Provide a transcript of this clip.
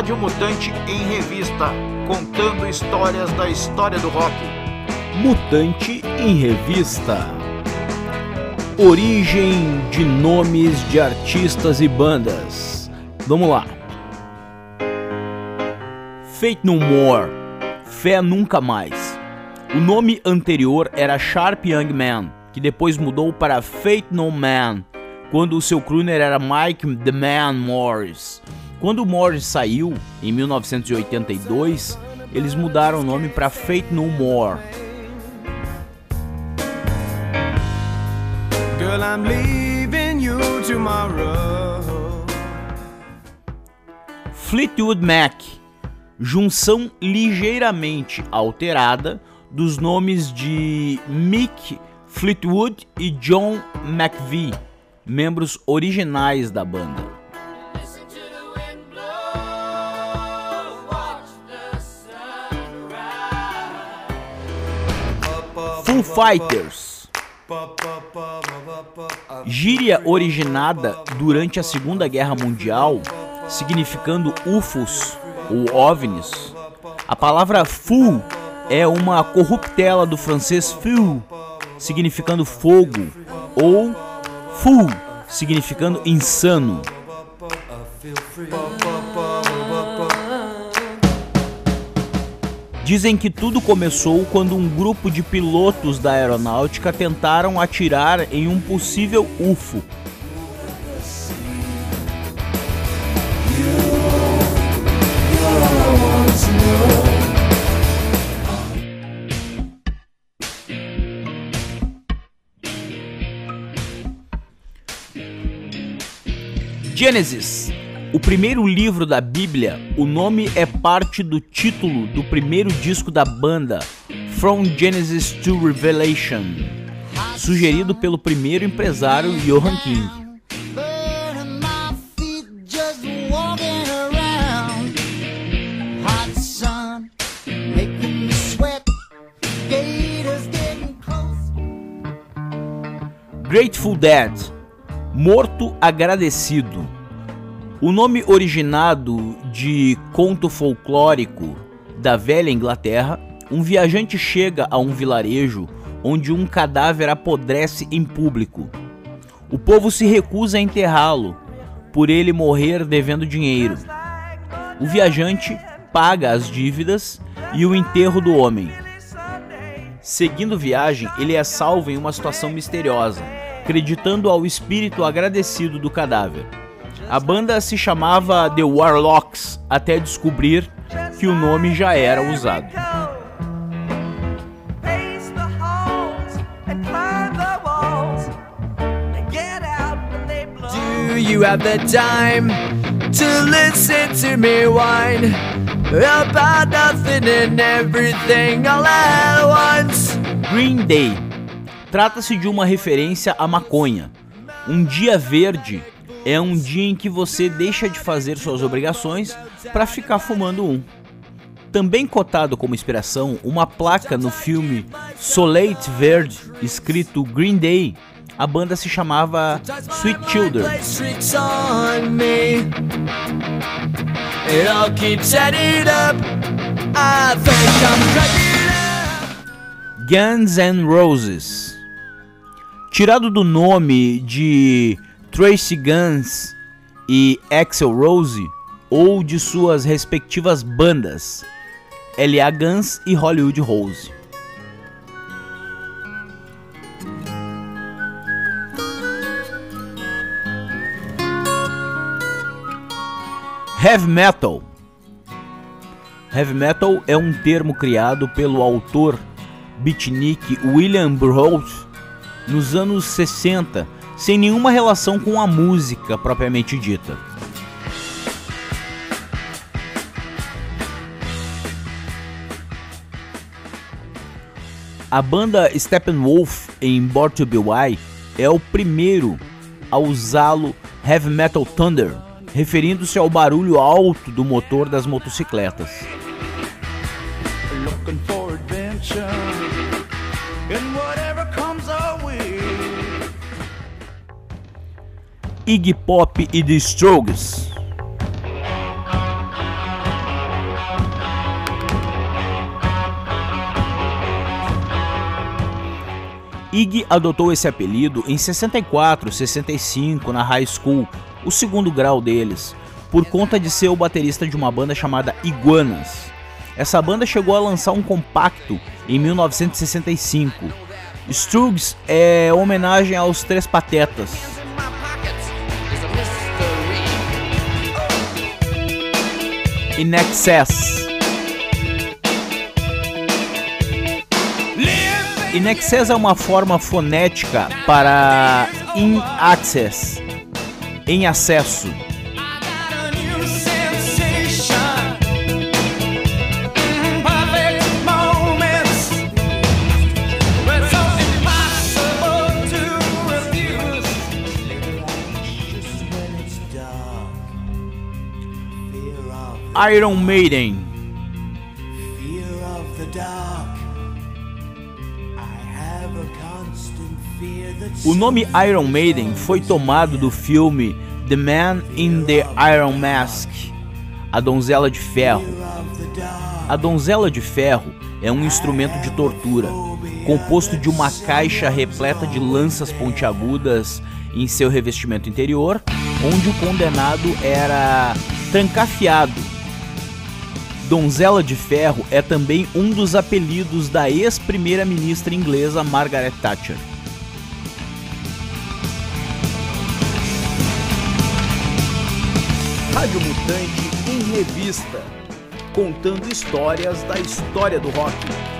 Rádio Mutante em Revista, contando histórias da história do rock. Mutante em Revista. Origem de nomes de artistas e bandas. Vamos lá. Fate No More. Fé Nunca Mais. O nome anterior era Sharp Young Man, que depois mudou para Fate No Man, quando o seu crooner era Mike The Man Morris. Quando o Morris saiu, em 1982, eles mudaram o nome para Fate No More. Fleetwood Mac, junção ligeiramente alterada dos nomes de Mick Fleetwood e John McVie, membros originais da banda. Foo Fighters. Gíria originada durante a Segunda Guerra Mundial, significando UFOs ou OVNIs. A palavra Foo é uma corruptela do francês feu, significando fogo, ou fou, significando insano. Dizem que tudo começou quando um grupo de pilotos da aeronáutica tentaram atirar em um possível UFO. Gênesis, o primeiro livro da Bíblia, o nome é parte do título do primeiro disco da banda, From Genesis to Revelation, sugerido pelo primeiro empresário Johan King. Grateful Dead Morto Agradecido. O nome originado de conto folclórico da velha Inglaterra, um viajante chega a um vilarejo onde um cadáver apodrece em público. O povo se recusa a enterrá-lo, por ele morrer devendo dinheiro. O viajante paga as dívidas e o enterro do homem. Seguindo viagem, ele é salvo em uma situação misteriosa acreditando ao espírito agradecido do cadáver. A banda se chamava The Warlocks até descobrir que o nome já era usado. Do you have the time to listen to me whine about nothing and everything all at once? Green Day Trata-se de uma referência à maconha. Um dia verde é um dia em que você deixa de fazer suas obrigações para ficar fumando um. Também cotado como inspiração, uma placa no filme Soleil Verde, escrito Green Day, a banda se chamava Sweet Children. Guns N' Roses Tirado do nome de Tracy Guns e Axel Rose, ou de suas respectivas bandas, L.A. Guns e Hollywood Rose. Heavy Metal Heavy Metal é um termo criado pelo autor beatnik William Burroughs nos anos 60, sem nenhuma relação com a música propriamente dita. A banda Steppenwolf em Born to Be Why é o primeiro a usá-lo Heavy Metal Thunder, referindo-se ao barulho alto do motor das motocicletas. Iggy Pop e The Strokes. Iggy adotou esse apelido em 64, 65 na high school, o segundo grau deles, por conta de ser o baterista de uma banda chamada Iguanas. Essa banda chegou a lançar um compacto em 1965. Struggs é homenagem aos Três Patetas. In Excess. In Excess é uma forma fonética para in access, em acesso. Iron Maiden. O nome Iron Maiden foi tomado do filme The Man in the Iron Mask, A Donzela de Ferro. A Donzela de Ferro é um instrumento de tortura, composto de uma caixa repleta de lanças pontiagudas em seu revestimento interior, onde o condenado era trancafiado Donzela de Ferro é também um dos apelidos da ex-primeira-ministra inglesa Margaret Thatcher. Rádio Mutante em Revista contando histórias da história do rock.